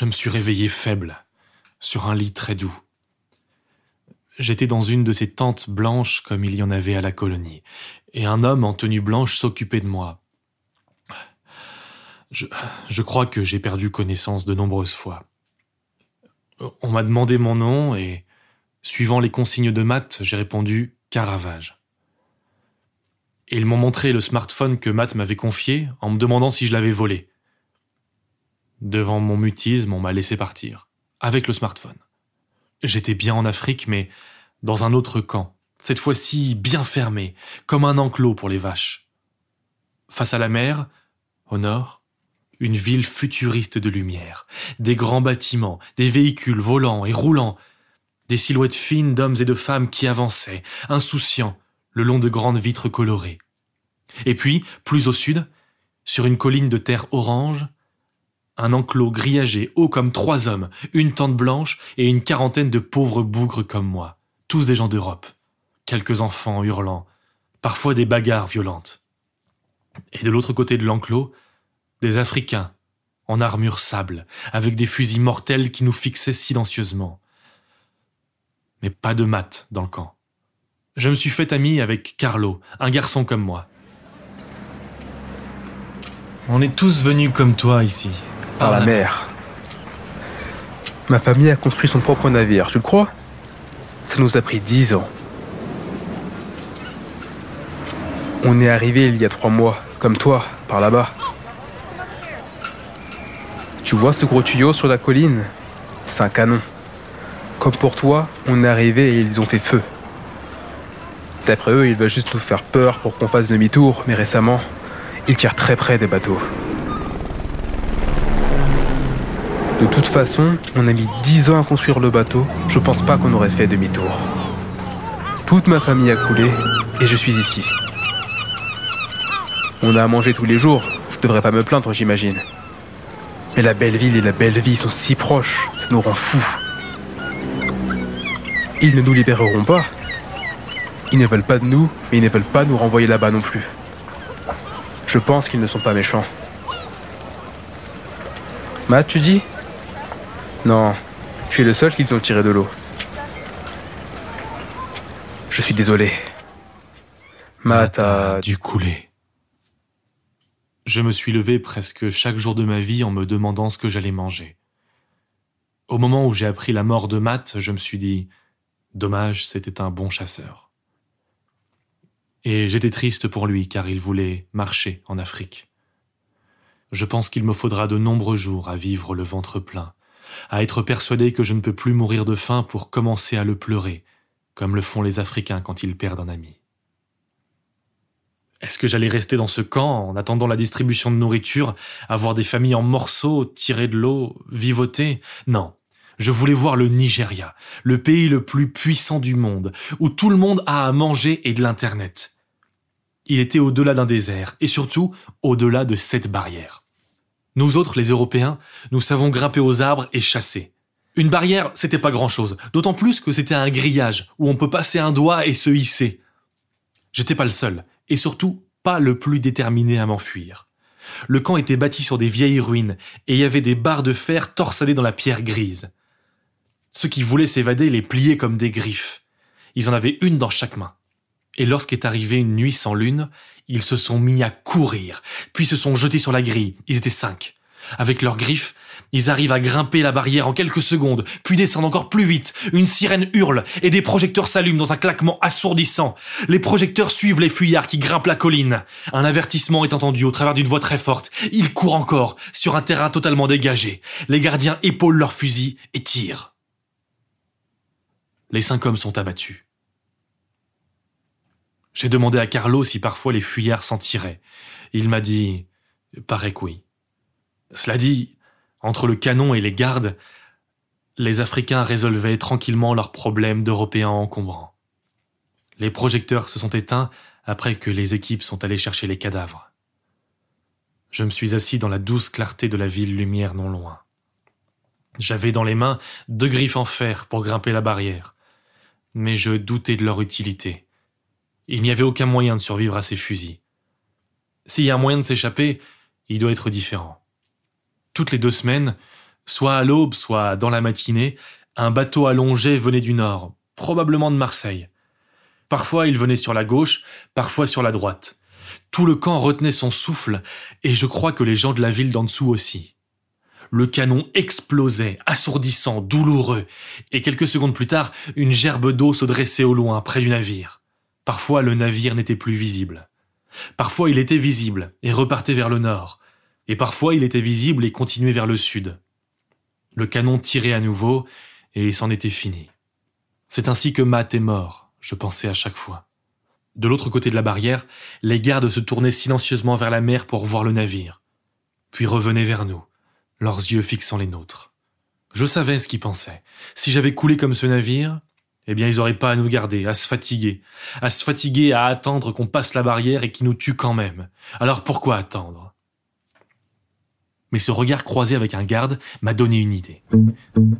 Je me suis réveillé faible, sur un lit très doux. J'étais dans une de ces tentes blanches comme il y en avait à la colonie, et un homme en tenue blanche s'occupait de moi. Je, crois que j'ai perdu connaissance de nombreuses fois. On m'a demandé mon nom et, suivant les consignes de Matt, j'ai répondu Caravage. Et ils m'ont montré le smartphone que Matt m'avait confié en me demandant si je l'avais volé. Devant mon mutisme, on m'a laissé partir, avec le smartphone. J'étais bien en Afrique, mais dans un autre camp, cette fois-ci bien fermé, comme un enclos pour les vaches. Face à la mer, au nord, une ville futuriste de lumière, des grands bâtiments, des véhicules volants et roulants, des silhouettes fines d'hommes et de femmes qui avançaient, insouciants, le long de grandes vitres colorées. Et puis, plus au sud, sur une colline de terre orange, un enclos grillagé haut comme trois hommes, une tente blanche et une quarantaine de pauvres bougres comme moi, tous des gens d'Europe, quelques enfants hurlant, parfois des bagarres violentes. Et de l'autre côté de l'enclos, des Africains, en armure sable, avec des fusils mortels qui nous fixaient silencieusement. Mais pas de maths dans le camp. Je me suis fait ami avec Carlo, un garçon comme moi. On est tous venus comme toi ici, par la mer. Ma famille a construit son propre navire, tu le crois? Ça nous a pris dix ans. On est arrivé il y a trois mois, comme toi, par là-bas. Tu vois ce gros tuyau sur la colline? C'est un canon. Comme pour toi, on est arrivé et ils ont fait feu. D'après eux, ils veulent juste nous faire peur pour qu'on fasse demi-tour, mais récemment, ils tirent très près des bateaux. De toute façon, on a mis 10 ans à construire le bateau, je pense pas qu'on aurait fait demi-tour. Toute ma famille a coulé et je suis ici. On a à manger tous les jours, je devrais pas me plaindre, j'imagine. Mais la belle ville et la belle vie sont si proches, ça nous rend fous. Ils ne nous libéreront pas. Ils ne veulent pas de nous, mais ils ne veulent pas nous renvoyer là-bas non plus. Je pense qu'ils ne sont pas méchants. Matt, tu dis? Non, tu es le seul qu'ils ont tiré de l'eau. Je suis désolé. Matt a dû couler. Je me suis levé presque chaque jour de ma vie en me demandant ce que j'allais manger. Au moment où j'ai appris la mort de Matt, je me suis dit Dommage, c'était un bon chasseur. Et j'étais triste pour lui car il voulait marcher en Afrique. Je pense qu'il me faudra de nombreux jours à vivre le ventre plein, à être persuadé que je ne peux plus mourir de faim pour commencer à le pleurer, comme le font les Africains quand ils perdent un ami. Est-ce que j'allais rester dans ce camp en attendant la distribution de nourriture, avoir des familles en morceaux, tirer de l'eau, vivoter? Non. Je voulais voir le Nigeria, le pays le plus puissant du monde, où tout le monde a à manger et de l'Internet. Il était au-delà d'un désert, et surtout au-delà de cette barrière. Nous autres, les Européens, nous savons grimper aux arbres et chasser. Une barrière, c'était pas grand chose, d'autant plus que c'était un grillage où on peut passer un doigt et se hisser. J'étais pas le seul, et surtout pas le plus déterminé à m'enfuir. Le camp était bâti sur des vieilles ruines, et il y avait des barres de fer torsadées dans la pierre grise. Ceux qui voulaient s'évader les pliaient comme des griffes. Ils en avaient une dans chaque main. Et lorsqu'est arrivée une nuit sans lune, ils se sont mis à courir, puis se sont jetés sur la grille. Ils étaient cinq. Avec leurs griffes, ils arrivent à grimper la barrière en quelques secondes, puis descendent encore plus vite. Une sirène hurle et des projecteurs s'allument dans un claquement assourdissant. Les projecteurs suivent les fuyards qui grimpent la colline. Un avertissement est entendu au travers d'une voix très forte. Ils courent encore, sur un terrain totalement dégagé. Les gardiens épaulent leurs fusils et tirent. Les cinq hommes sont abattus. J'ai demandé à Carlo si parfois les fuyards s'en tiraient. Il m'a dit Paraît que oui. Cela dit, entre le canon et les gardes, les Africains résolvaient tranquillement leurs problèmes d'Européens encombrants. Les projecteurs se sont éteints après que les équipes sont allées chercher les cadavres. Je me suis assis dans la douce clarté de la ville lumière non loin. J'avais dans les mains deux griffes en fer pour grimper la barrière, mais je doutais de leur utilité. Il n'y avait aucun moyen de survivre à ces fusils. S'il y a un moyen de s'échapper, il doit être différent. Toutes les deux semaines, soit à l'aube, soit dans la matinée, un bateau allongé venait du nord, probablement de Marseille. Parfois il venait sur la gauche, parfois sur la droite. Tout le camp retenait son souffle, et je crois que les gens de la ville d'en dessous aussi. Le canon explosait, assourdissant, douloureux, et quelques secondes plus tard, une gerbe d'eau se dressait au loin, près du navire. Parfois le navire n'était plus visible. Parfois il était visible, et repartait vers le nord, et parfois il était visible et continuait vers le sud. Le canon tirait à nouveau, et c'en était fini. C'est ainsi que Matt est mort, je pensais à chaque fois. De l'autre côté de la barrière, les gardes se tournaient silencieusement vers la mer pour voir le navire, puis revenaient vers nous, leurs yeux fixant les nôtres. Je savais ce qu'ils pensaient. Si j'avais coulé comme ce navire, eh bien ils n'auraient pas à nous garder, à se fatiguer, à se fatiguer à attendre qu'on passe la barrière et qu'ils nous tuent quand même. Alors pourquoi attendre? Mais ce regard croisé avec un garde m'a donné une idée.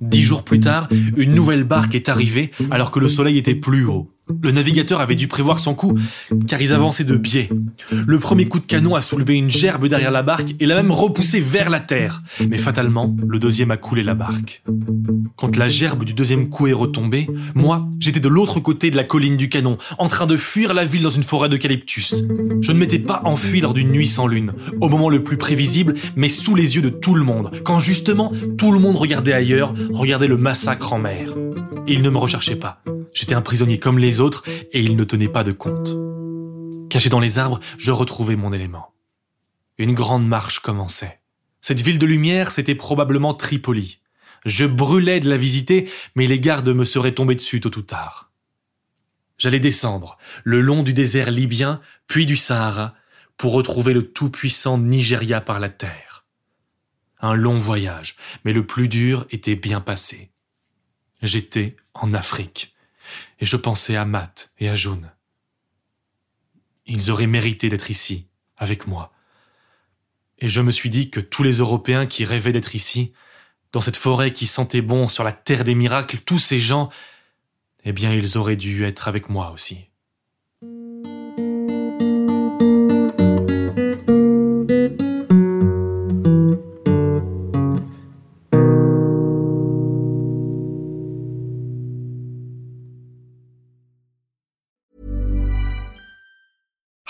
Dix jours plus tard, une nouvelle barque est arrivée alors que le soleil était plus haut. Le navigateur avait dû prévoir son coup, car ils avançaient de biais. Le premier coup de canon a soulevé une gerbe derrière la barque et l'a même repoussée vers la terre. Mais fatalement, le deuxième a coulé la barque. Quand la gerbe du deuxième coup est retombée, moi, j'étais de l'autre côté de la colline du canon, en train de fuir la ville dans une forêt d'eucalyptus. Je ne m'étais pas enfui lors d'une nuit sans lune, au moment le plus prévisible, mais sous les yeux de tout le monde, quand justement tout le monde regardait ailleurs, regardait le massacre en mer. Il ne me recherchait pas. J'étais un prisonnier comme les autres et il ne tenait pas de compte. Caché dans les arbres, je retrouvais mon élément. Une grande marche commençait. Cette ville de lumière, c'était probablement Tripoli. Je brûlais de la visiter, mais les gardes me seraient tombés dessus tôt ou tard. J'allais descendre, le long du désert libyen, puis du Sahara, pour retrouver le tout-puissant Nigeria par la terre. Un long voyage, mais le plus dur était bien passé. J'étais en Afrique et je pensais à Matt et à June. Ils auraient mérité d'être ici, avec moi. Et je me suis dit que tous les Européens qui rêvaient d'être ici, dans cette forêt qui sentait bon sur la terre des miracles, tous ces gens, eh bien ils auraient dû être avec moi aussi.